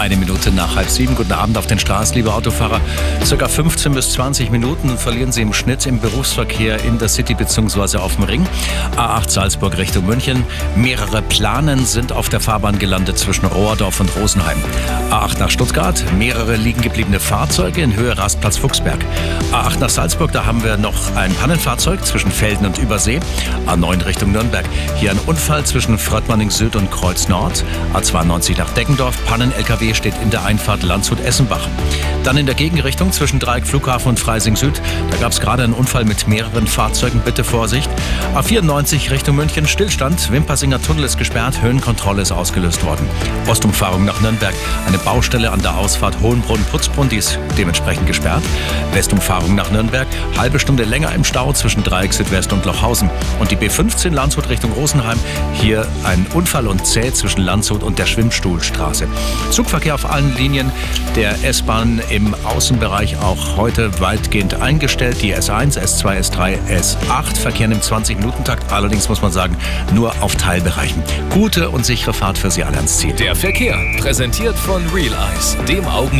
eine Minute nach halb sieben. Guten Abend auf den Straßen, liebe Autofahrer. Circa 15 bis 20 Minuten verlieren Sie im Schnitt im Berufsverkehr in der City bzw. auf dem Ring. A8 Salzburg Richtung München. Mehrere Planen sind auf der Fahrbahn gelandet zwischen Rohrdorf und Rosenheim. A8 nach Stuttgart. Mehrere liegen gebliebene Fahrzeuge in Höhe Rastplatz Fuchsberg. A8 nach Salzburg, da haben wir noch ein Pannenfahrzeug zwischen Felden und Übersee. A9 Richtung Nürnberg. Hier ein Unfall zwischen Fröttmanning Süd und Kreuz Nord. A92 nach Deggendorf. Pannen-LKW steht in der Einfahrt Landshut-Essenbach. Dann in der Gegenrichtung zwischen Dreieck Flughafen und Freising Süd. Da gab es gerade einen Unfall mit mehreren Fahrzeugen. Bitte Vorsicht. A94 Richtung München. Stillstand. Wimpersinger Tunnel ist gesperrt. Höhenkontrolle ist ausgelöst worden. Ostumfahrung nach Nürnberg. Eine Baustelle an der Ausfahrt Hohenbrunn-Putzbrunn. Die ist dementsprechend gesperrt. Westumfahrung nach Nürnberg. Halbe Stunde länger im Stau zwischen Dreieck Südwest und Lochhausen. Und die B15 Landshut Richtung Rosenheim. Hier ein Unfall und zäh zwischen Landshut und der Schwimmstuhlstraße. Zugverkehr auf allen Linien der S-Bahn im Außenbereich auch heute weitgehend eingestellt. Die S1, S2, S3, S8 verkehren im 20-Minuten-Takt. Allerdings muss man sagen, nur auf Teilbereichen. Gute und sichere Fahrt für Sie alle ans Ziel. Der Verkehr, präsentiert von Real Eyes, dem Augen